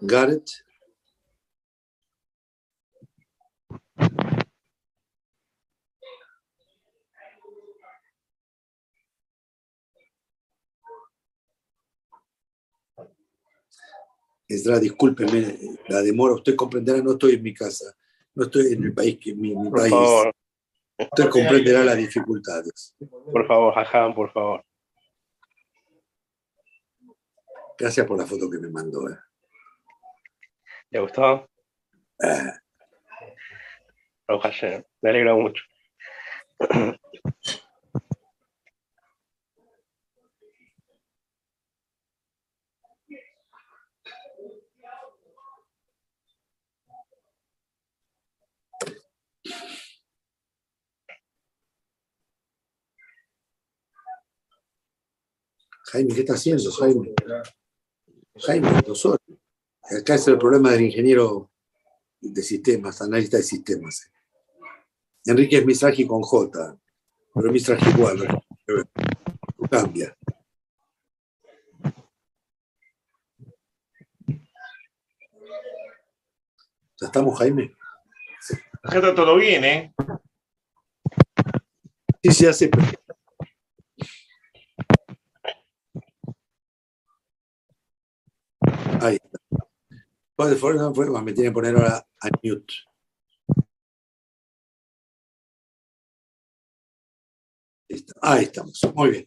Garrett. Esdra, discúlpeme la demora, usted comprenderá, no estoy en mi casa, no estoy en el país que mi, mi Por país. favor, Usted comprenderá las dificultades. por favor, Jajam, por favor. Gracias por la foto que me mandó. eh. ¿Le gustó? Eh, Baruch Hashem, Me alegro mucho. Jaime, ¿qué está haciendo, Jaime? Jaime, horas. Acá es el problema del ingeniero de sistemas, analista de sistemas. Enrique es Misraji con J, pero es Misraji igual, ¿no? Cambia. ¿Ya estamos, Jaime? Ya está todo bien, ¿eh? Sí, sí, hace. Ahí está. Pues de forma, me tiene que poner ahora a mute. Ahí estamos. Muy bien.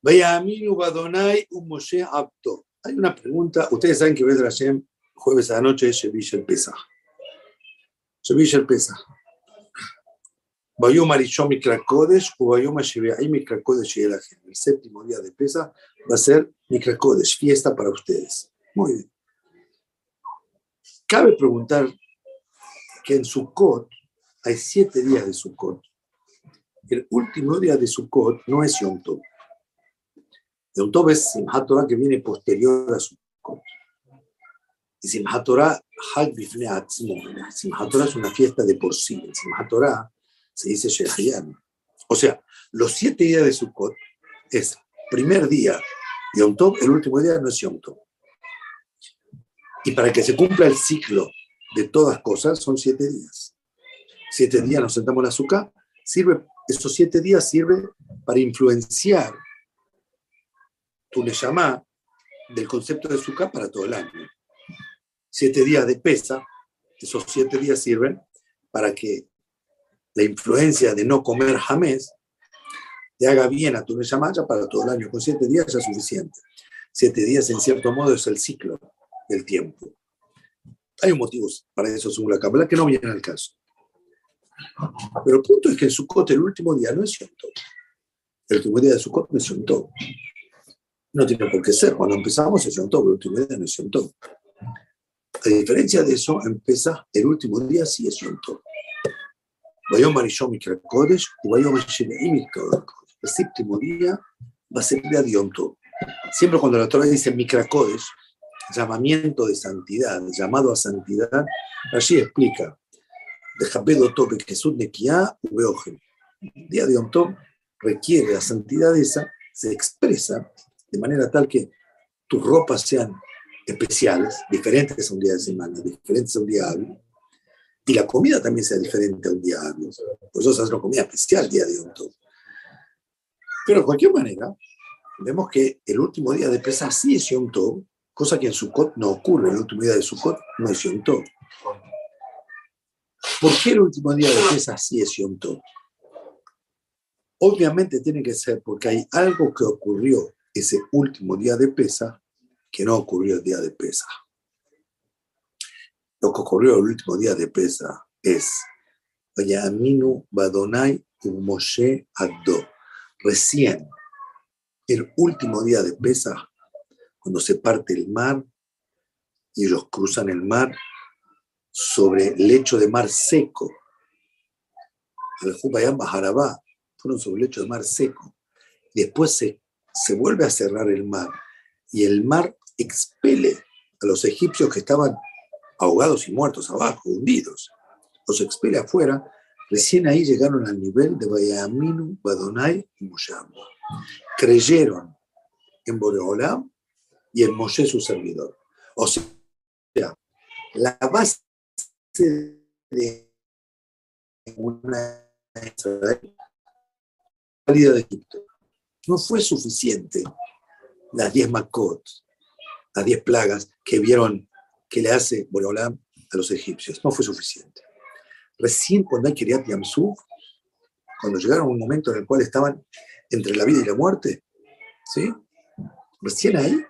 Vaya Aminu Badonai un Moshe apto. Hay una pregunta. Ustedes saben que Bedra Hashem, jueves a la noche, es Shevish el Pesach. Shevish el Pesach. Bayom Arishon Mikra Kodesh, o Bayom Ashebeai Mikra Kodesh Yelahem. El séptimo día de Pesa va a ser Mikra Kodesh, fiesta para ustedes. Muy bien. Cabe preguntar que en Sukkot hay siete días de Sukkot. El último día de Sukkot no es Yom Tov. Yom Tov es Simchat Torah que viene posterior a Sukkot. Y Simchat Torah, Hag Torah es una fiesta de por sí. El Simchat Torah se dice Shehayan. O sea, los siete días de Sukkot es primer día Yom Tov, el último día no es Yom Tov. Y para que se cumpla el ciclo de todas cosas, son siete días. Siete días nos sentamos en azúcar, sirve, estos siete días sirve para influenciar tu Neshama del concepto de azúcar para todo el año. Siete días de pesa, esos siete días sirven para que la influencia de no comer jamés te haga bien a tu Neshama para todo el año. Con siete días ya es suficiente. Siete días, en cierto modo, es el ciclo del tiempo. Hay un motivo para eso, según la Kabbalah, que no viene al caso. Pero el punto es que en Sukkot el último día no es Yom. El último día de Sukkot no es Yom. No tiene por qué ser. Cuando empezamos es Yom Tov, el último día no es Yom. A diferencia de eso, empieza el último día sí es Yom Tov. Vayom Arishon Mikra Kodesh, Vayom Shemei Mikra Kodesh. El séptimo día va a ser de Tov. Siempre cuando la Torah dice Mikra Kodesh, llamamiento de santidad, llamado a santidad, allí explica, de Jabedo Jesús Nekiá Ubeogen. Día de Yom Tov requiere la santidad esa, se expresa de manera tal que tus ropas sean especiales, diferentes a un día de semana, diferentes a un día hábil, y la comida también sea diferente a un día hábil. Pues eso es una comida especial día de Yom Tov. Pero de cualquier manera, vemos que el último día de Pesach sí es Yom Tov, cosa que en Sukkot no ocurre. El último día de Sukkot no es Yom Tov. ¿Por qué el último día de Pesach sí es Yom Tov? Obviamente tiene que ser porque hay algo que ocurrió ese último día de Pesach que no ocurrió el día de Pesach. Lo que ocurrió el último día de Pesach es Aminu Badonai Moshe Addo. Recién, el último día de Pesach, cuando se parte el mar y ellos cruzan el mar sobre lecho de mar seco. El Jubayam Bajarabá fueron sobre lecho de mar seco. Después se, se vuelve a cerrar el mar y el mar expele a los egipcios que estaban ahogados y muertos abajo, hundidos. Los expele afuera. Recién ahí llegaron al nivel de Bayaminu, Badonai y Mosham. Creyeron en Boreolam y el Moshe su servidor. O sea, la base de una salida de Egipto no fue suficiente las diez Makot, las diez plagas que vieron que le hace Borolam a los egipcios. No fue suficiente. Recién cuando hay Kiryat Yamsuf, cuando llegaron a un momento en el cual estaban entre la vida y la muerte, ¿sí? Recién ahí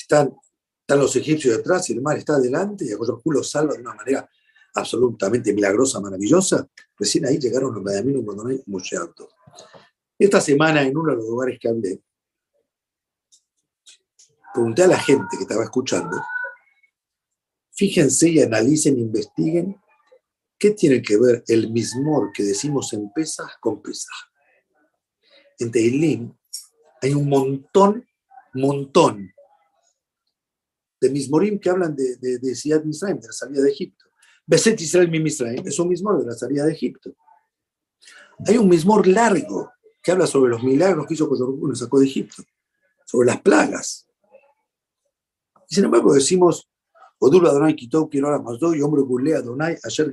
están, están los egipcios detrás y el mar está adelante y a Hu los salva de una manera absolutamente milagrosa, maravillosa. Recién ahí llegaron los Medaminos cuando no hay mucho alto. Esta semana, en uno de los lugares que hablé, pregunté a la gente que estaba escuchando Fíjense y analicen, investiguen qué tiene que ver el mismor que decimos en Pesach con Pesach. En Teilín hay un montón, montón de mismorim que hablan de, de, de Siad Misraim, de la salida de Egipto. Beset Israel mi Misraim es un mismor de la salida de Egipto. Hay un mismor largo que habla sobre los milagros que hizo cuando nos sacó de Egipto, sobre las plagas. Y sin embargo decimos Odul Adonai quiero ahora más y hombre Gulea Adonai, ayer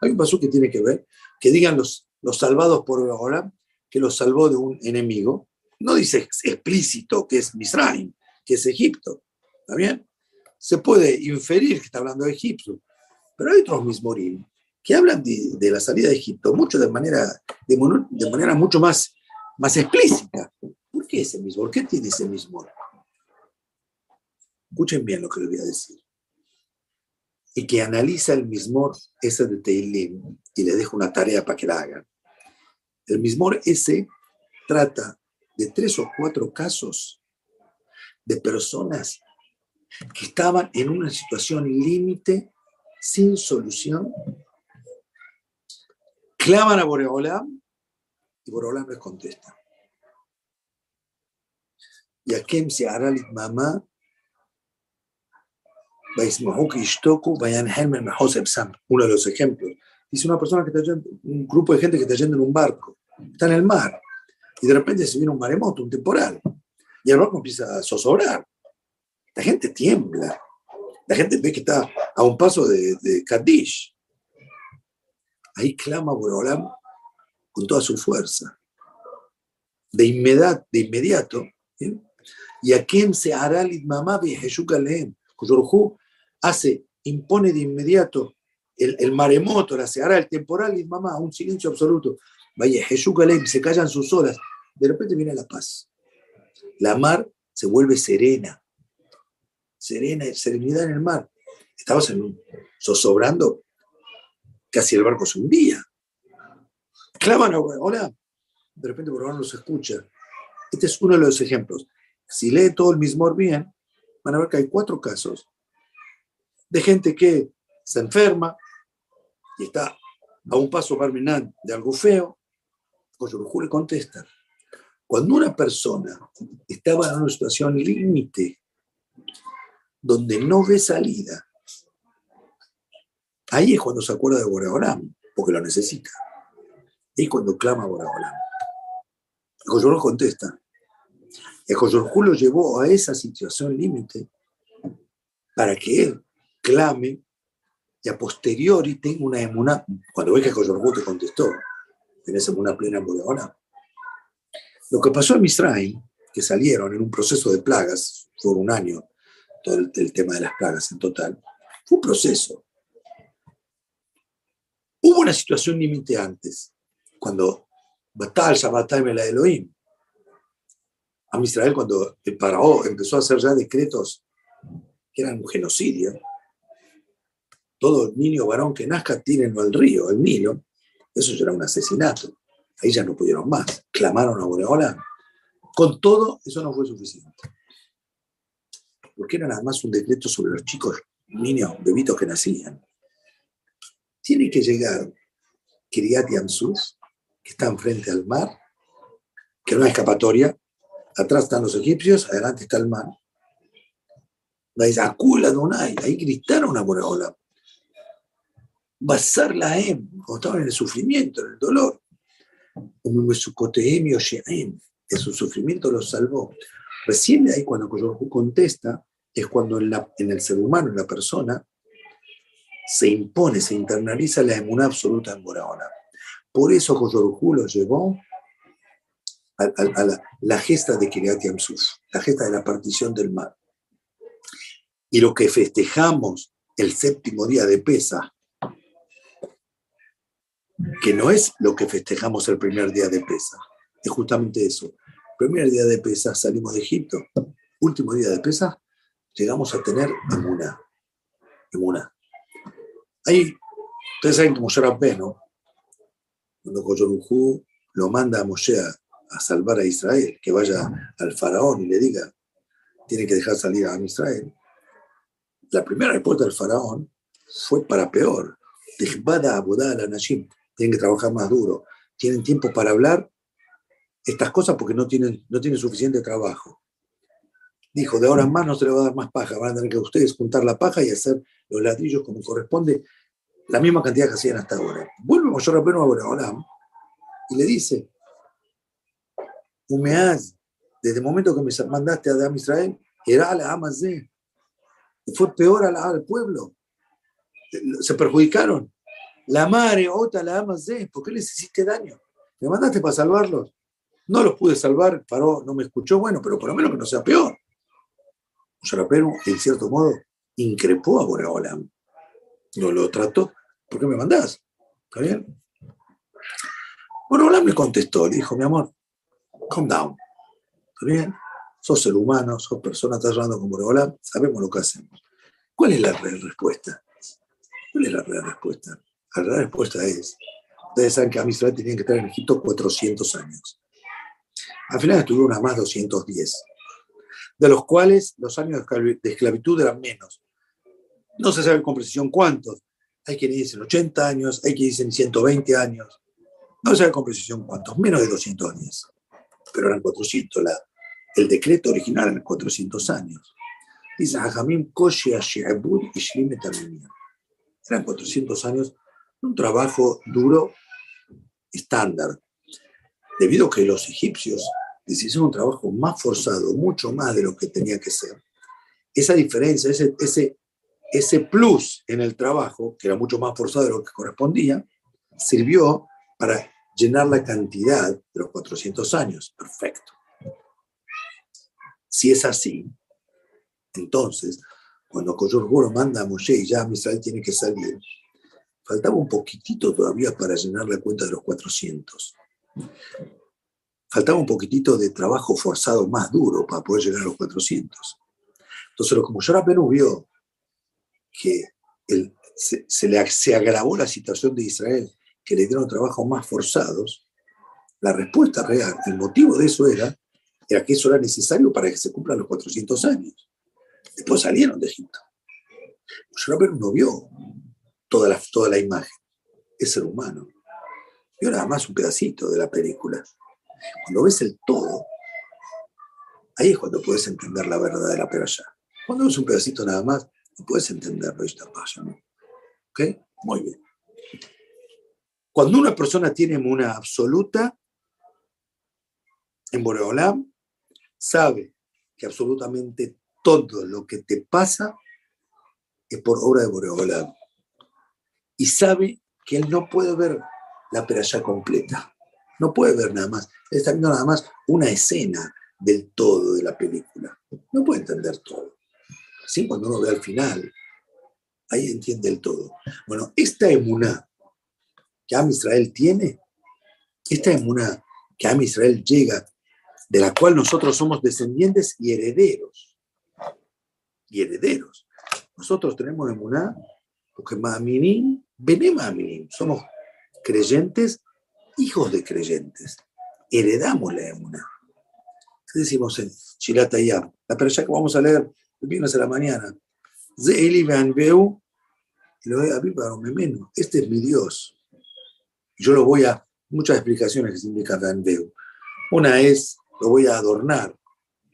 Hay un paso que tiene que ver, que digan los, los salvados por ahora, que los salvó de un enemigo. No dice explícito que es Misraim, que es Egipto. ¿Está bien? Se puede inferir que está hablando de Egipto, pero hay otros mismorim que hablan de, la salida de Egipto, mucho de manera, de manera mucho más, más explícita. ¿Por qué ese mismo? ¿Por qué tiene ese mismo? Escuchen bien lo que les voy a decir. Y que analiza el mismor ese de Teilim y le dejo una tarea para que la hagan. El mismor ese trata de tres o cuatro casos de personas que estaban en una situación límite, sin solución, claman a Boreolam y Boreolam les contesta. Y a Kem se hará mamá uno de los ejemplos. Dice una persona que está yendo, un grupo de gente que está yendo en un barco, está en el mar, y de repente se viene un maremoto, un temporal, y el barco empieza a zozobrar. La gente tiembla, la gente ve que está a un paso de, de Kadish. Ahí clama Borolam con toda su fuerza. De, inmediato, de inmediato, y a quién se hará el mamá de Jesús hace, impone de inmediato el, maremoto, la seara, el temporal y mamá, un silencio absoluto. Vaya, se callan sus olas. De repente viene la paz. La mar se vuelve serena. Serena, serenidad en el mar. Estabas en un, zozobrando, casi el barco se hundía. Claman, hola. De repente por no se escucha. Este es uno de los ejemplos. Si lee todo el mismo bien, van a ver que hay cuatro casos de gente que se enferma y está a un paso terminar de algo feo, Coyorujú le contesta. Cuando una persona estaba en una situación límite, donde no ve salida, ahí es cuando se acuerda de Boreolam, porque lo necesita. Y cuando clama a Boreolam. El contesta. El Coyorujú lo llevó a esa situación límite para que él clame y posteriori tenga una emuna, cuando ve que Joyorhu te contestó, tenés una plena en Lo que pasó en Misraim, que salieron en un proceso de plagas, fue un año todo el, tema de las plagas en total, fue un proceso. Hubo una situación límite antes, cuando Batal, Shabbatai, la Elohim, a Israel cuando el Parao empezó a hacer ya decretos que eran un genocidio, todo niño varón que nazca tírenlo al río, el Nilo, eso ya era un asesinato. Ahí ya no pudieron más. Clamaron a Boreola. Con todo, eso no fue suficiente. Porque era nada más un decreto sobre los chicos, niños, bebitos que nacían. Tiene que llegar Kiryat Yamsuf, que está enfrente al mar, que no hay escapatoria. Atrás están los egipcios, adelante está el mar. Ahí gritaron a Boreola basar la em, cuando estaban en el sufrimiento, en el dolor. En su sufrimiento los salvó. Recién ahí cuando Koyorhu contesta, es cuando en, la- en el ser humano, en la persona, se impone, se internaliza la emuná absoluta en Boraholam. Por eso Koyorhu lo llevó a, la gesta de Kiryat Yamsuf, la gesta de la partición del mar. Y lo que festejamos el séptimo día de Pesa, que no es lo que festejamos el primer día de Pesa, es justamente eso. Primer día de Pesa salimos de Egipto, último día de Pesa llegamos a tener Emuná. Emuná. Ahí, ustedes saben que Moshe Rabbeinu, cuando Koyorujú lo manda a Moshe a, a salvar a Israel, que vaya al faraón y le diga, tiene que dejar salir a Israel. La primera respuesta del faraón fue para peor. Dejbada abudá al anashim. Tienen que trabajar más duro. Tienen tiempo para hablar estas cosas porque no tienen, no tienen suficiente trabajo. Dijo, de ahora en más no se le va a dar más paja. Van a tener que ustedes juntar la paja y hacer los ladrillos como corresponde, la misma cantidad que hacían hasta ahora. Vuelve Moshe Rabbeinu a Boreolam y le dice, Umeaz, desde el momento que me mandaste a Adam Israel, era la Amazé. Fue peor al pueblo. Se perjudicaron. La madre, Ota, la Amazé, ¿por qué les hiciste daño? Me mandaste para salvarlos. No los pude salvar, paró, no me escuchó, bueno, pero por lo menos que no sea peor. Moshe Rabbeinu, en cierto modo, increpó a Boreolam. No lo trató. ¿Por qué me mandás? ¿Está bien? Boreolam le contestó, le dijo, mi amor, calm down. ¿Está bien? Sos ser humano, sos persona, estás hablando con Boreolam, sabemos lo que hacemos. ¿Cuál es la respuesta? ¿Cuál es la respuesta? La respuesta es, ustedes saben que a Israel tenían que estar en Egipto 400 años. Al final estuvieron a más 210, de los cuales los años de esclavi- de esclavitud eran menos. No se sabe con precisión cuántos. Hay quienes dicen 80 años, hay quienes dicen 120 años. No se sabe con precisión cuántos, menos de 210. Pero eran 400. La, el decreto original eran 400 años. Dice Hajamim Koshi Ashi'abud Ishlim Etamimia. Eran 400 años un trabajo duro, estándar. Debido a que los egipcios les hicieron un trabajo más forzado, mucho más de lo que tenía que ser. Esa diferencia, ese, ese, ese plus en el trabajo, que era mucho más forzado de lo que correspondía, sirvió para llenar la cantidad de los 400 años. Perfecto. Si es así, entonces, cuando Koyorguro manda a Moshe y ya Israel tiene que salir, faltaba un poquitito todavía para llenar la cuenta de los 400. Faltaba un poquitito de trabajo forzado más duro para poder llegar a los 400. Entonces, como yo apenas vio que se, le, se agravó la situación de Israel, que le dieron trabajos más forzados, la respuesta real, el motivo de eso era, que eso era necesario para que se cumplan los 400 años. Después salieron de Egipto. Yo no vio toda la, toda la imagen, es ser humano. Vio nada más un pedacito de la película. Cuando ves el todo, ahí es cuando puedes entender la verdad de la peralla. Cuando ves un pedacito nada más, no puedes entenderlo. Esta paya, ¿no? ¿Ok? Muy bien. Cuando una persona tiene una absoluta, en Boreolam, sabe que absolutamente todo lo que te pasa es por obra de Boreolam. Y sabe que él no puede ver la peralla completa. No puede ver nada más. Él está viendo nada más una escena del todo de la película. No puede entender todo. Así cuando uno ve al final, ahí entiende el todo. Bueno, esta emuná que Am Israel tiene, esta emuná que Am Israel llega, de la cual nosotros somos descendientes y herederos. Y herederos. Nosotros tenemos emuná porque Ma'aminim, Bene Ma'aminim, somos creyentes, hijos de creyentes. Heredamos la emuná. ¿Qué decimos en Shiratayab? La peralla que vamos a leer el viernes a la mañana. Este es mi Dios. Yo lo voy a, muchas explicaciones que significa Be'anbeu. Una es, lo voy a adornar.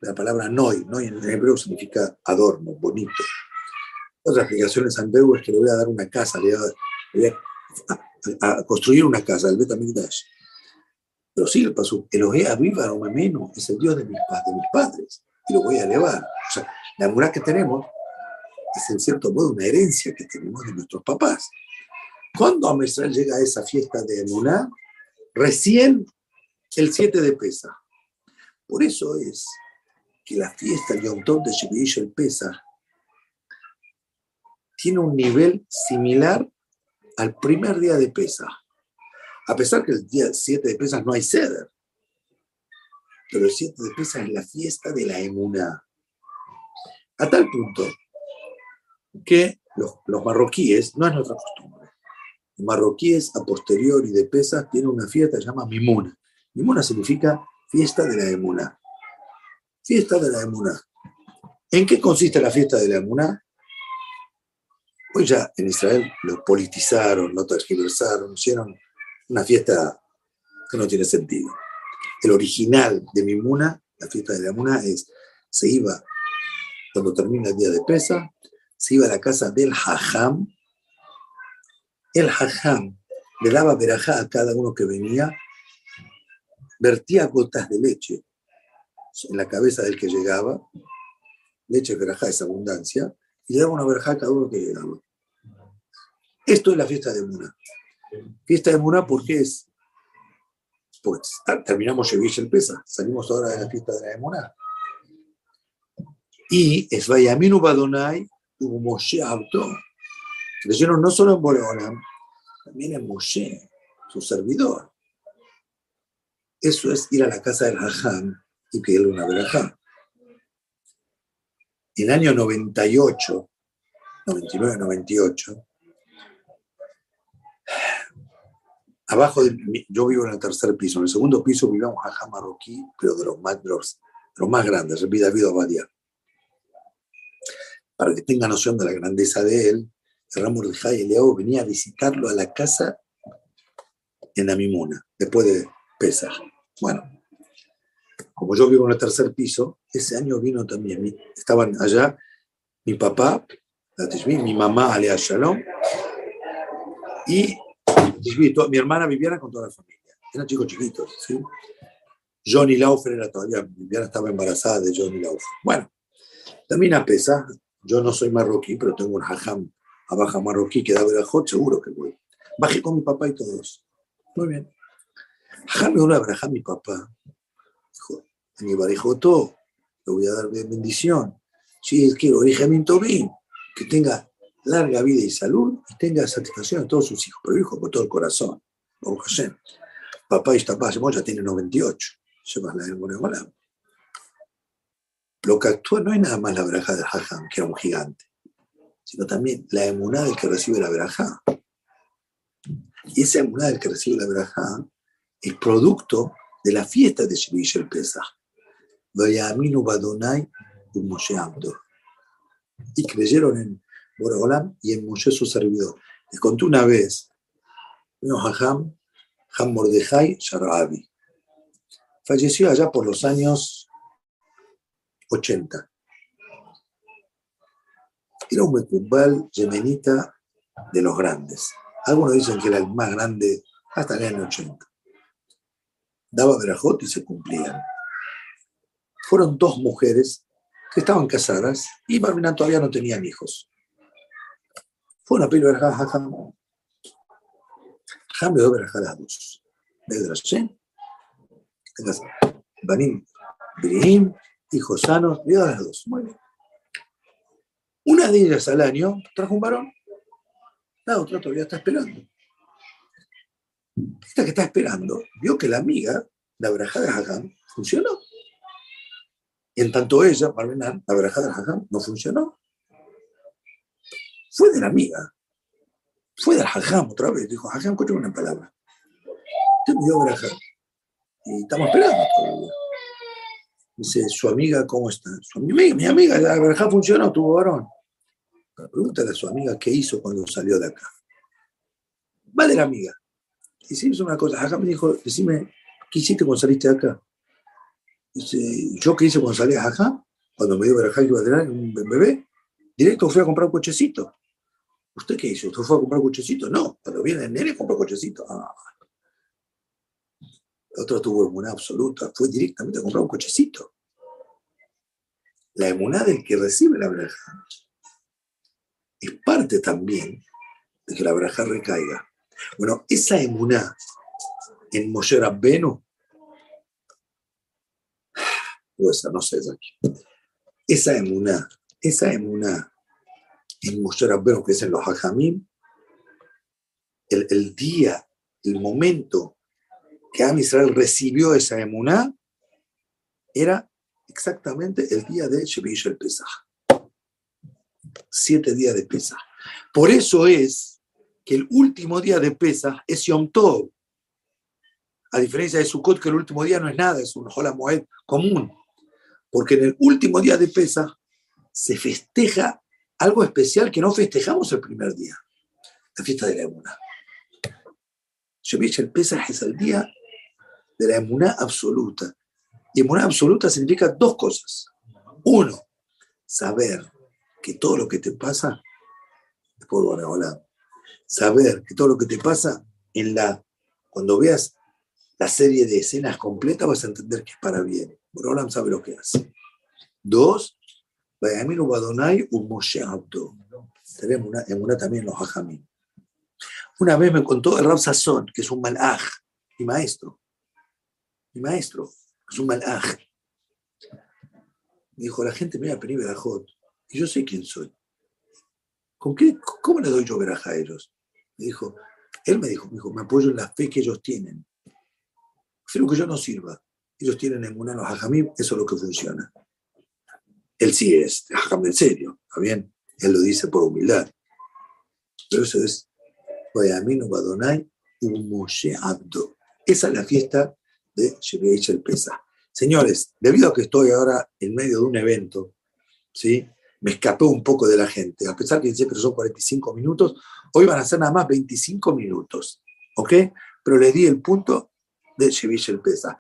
La palabra noi, noi en hebreo significa adorno, bonito. Otra explicación es Anbeu es que le voy a dar una casa, le voy a, a, a, construir una casa, el Betamigdash. Pero sí, el paso, Elohe Aviva Omemeno es el Dios de mis, de mis padres. y lo voy a elevar. O sea, la emuná que tenemos es en cierto modo una herencia que tenemos de nuestros papás. Cuando a llega a esa fiesta de emuná, recién el 7 de Pesa. Por eso es que la fiesta el Yom de Shevish el Pesa tiene un nivel similar al primer día de Pesa. A pesar que el día 7 de Pesas no hay ceder. Pero el 7 de Pesas es la fiesta de la emuna. A tal punto que los, marroquíes, no es nuestra costumbre, los marroquíes a posteriori de Pesas tienen una fiesta que se llama Mimuna. Mimuna significa fiesta de la emuna. Fiesta de la emuna. ¿En qué consiste la fiesta de la emuna? Hoy ya en Israel lo politizaron, lo tergiversaron, hicieron una fiesta que no tiene sentido. El original de Mimuna, la fiesta de la Muna, es, se iba, cuando termina el día de pesa, se iba a la casa del Hajam. El Hajam le daba verajá a cada uno que venía, vertía gotas de leche en la cabeza del que llegaba, leche verajá es abundancia, y le daba una verajá a cada uno que llegaba. Esto es la fiesta de Muna. Fiesta de Muna, ¿por qué es? Pues terminamos Shevish el Pesa, salimos ahora de la fiesta de la Muna. Y es Vayaminu Badonai hubo Moshe Abdo. Creyeron no solo en Boreolam, también en Moshe, su servidor. Eso es ir a la casa del Hajam y pedirle una verajá. En el año 98, 99, 98, Abajo, de, yo vivo en el tercer piso, en el segundo piso vivía un jajá marroquí, pero de los más, de los, más grandes, el David. Para que tenga noción de la grandeza de él, el Ramo de Leo venía a visitarlo a la casa en Amimuna, después de Pesach. Bueno, como yo vivo en el tercer piso, ese año vino también, estaban allá mi papá, mi mamá, Alea Shalom, y mi hermana Viviana con toda la familia. Eran chicos chiquitos, ¿sí? Johnny Laufer era todavía, Viviana estaba embarazada de Johnny Laufer. Bueno, también a pesar, yo no soy marroquí, pero tengo un hajam a baja marroquí que da verajot, seguro que voy. Bajé con mi papá y todos. Muy bien. Hajam me una mi papá. A mi todo, le voy a dar bendición. Si es que origen bien, que tenga larga vida y salud y tenga satisfacción a todos sus hijos, pero hijo con todo el corazón. Papá y papá ya tiene 98. Llevas la del Lo que actúa no es nada más la braja de Hajam, que era un gigante, sino también la emuná del que recibe la braja. Y esa emuná del que recibe la braja es producto de la fiesta de Shevish el Pesach. Y creyeron en Borogolam y en Moshe su servidor. Les conté una vez, Ham, Ham Mordejai Sharabi. Falleció allá por los años 80. Era un mecumbal yemenita de los grandes. Algunos dicen que era el más grande hasta el año 80. Daba verajot y se cumplían. Fueron dos mujeres que estaban casadas y Barminan todavía no tenían hijos. Fue una pila verajá Jajam. Jajam le dio verajá a las dos. De Banim, Birihim, hijos sanos, a las dos. Muy bien. Una de ellas al año trajo un varón. La otra todavía está esperando. Esta que está esperando vio que la amiga, la verajá de funcionó. Y en tanto ella, Barbenán, la verajá de Hajam, no funcionó fue de la amiga, fue del hajam otra vez. Dijo, hajam, escúchame una palabra. Me dio verajá. Y estamos esperando todavía. Dice, ¿su amiga cómo está? Su amiga, mi amiga, la verajá funcionó, tuvo varón. pregúntale a su amiga qué hizo cuando salió de acá. Va de la amiga. Y se hizo una cosa. Hajam me dijo, decime, ¿qué hiciste cuando saliste de acá? ¿Yo qué hice cuando salí Hajam? Cuando me dio verajá y iba a tener un bebé. Directo fui a comprar un cochecito. ¿Usted qué hizo? ¿Usted fue a comprar un cochecito? No, cuando viene el nene compra un cochecito. Ah. El otro tuvo una absoluta, fue directamente a comprar un cochecito. la emuná del que recibe la braja es parte también de que la braja recaiga. Bueno, esa emuná en Moshe Rabbenu, esa no sé, aquí. esa emuná, esa emuná en Moshe Rabbenu, que es en los hajamim, el, el día, el momento que Am Israel recibió esa emuná, era exactamente el día de Shevish el Pesach. Siete días de Pesach. Por eso es que el último día de Pesach es Yom Tov. A diferencia de Sukkot, que el último día no es nada, es un Hola Moed común. Porque en el último día de Pesach se festeja algo especial que no festejamos el primer día, la fiesta de la Emuná. El Pesach es el día de la Emuná absoluta. Y emuná absoluta significa dos cosas. Uno, saber que todo lo que te pasa es por Boreolam. Saber que todo lo que te pasa en la, cuando veas la serie de escenas completa vas a entender que es para bien. Boreolam sabe lo que hace. Dos, Vayaminu Badonai un Moshe Abdo. Tenemos una emuná también los hajamim. Una vez me contó el Rab que es un malaj, mi maestro. Mi maestro es un malaj. Me dijo, la gente me va a pedir verajot. Y yo sé quién soy. ¿Con qué, ¿Cómo le doy yo veraja a ellos? Me dijo, él me dijo, me apoyo en la fe que ellos tienen. Prefiero que yo no sirva. Ellos tienen en una los hajamim, eso es lo que funciona. Él sí es hajam en serio, ¿está bien? Él lo dice por humildad. Pero eso es Vayamino Badonai Moshe Abdo. Esa es la fiesta de Shebeich el Pesa. Señores, debido a que estoy ahora en medio de un evento, ¿sí? me escapé un poco de la gente. A pesar que siempre son 45 minutos, hoy van a ser nada más 25 minutos. ¿Ok? Pero les di el punto de Shevish el Pesa.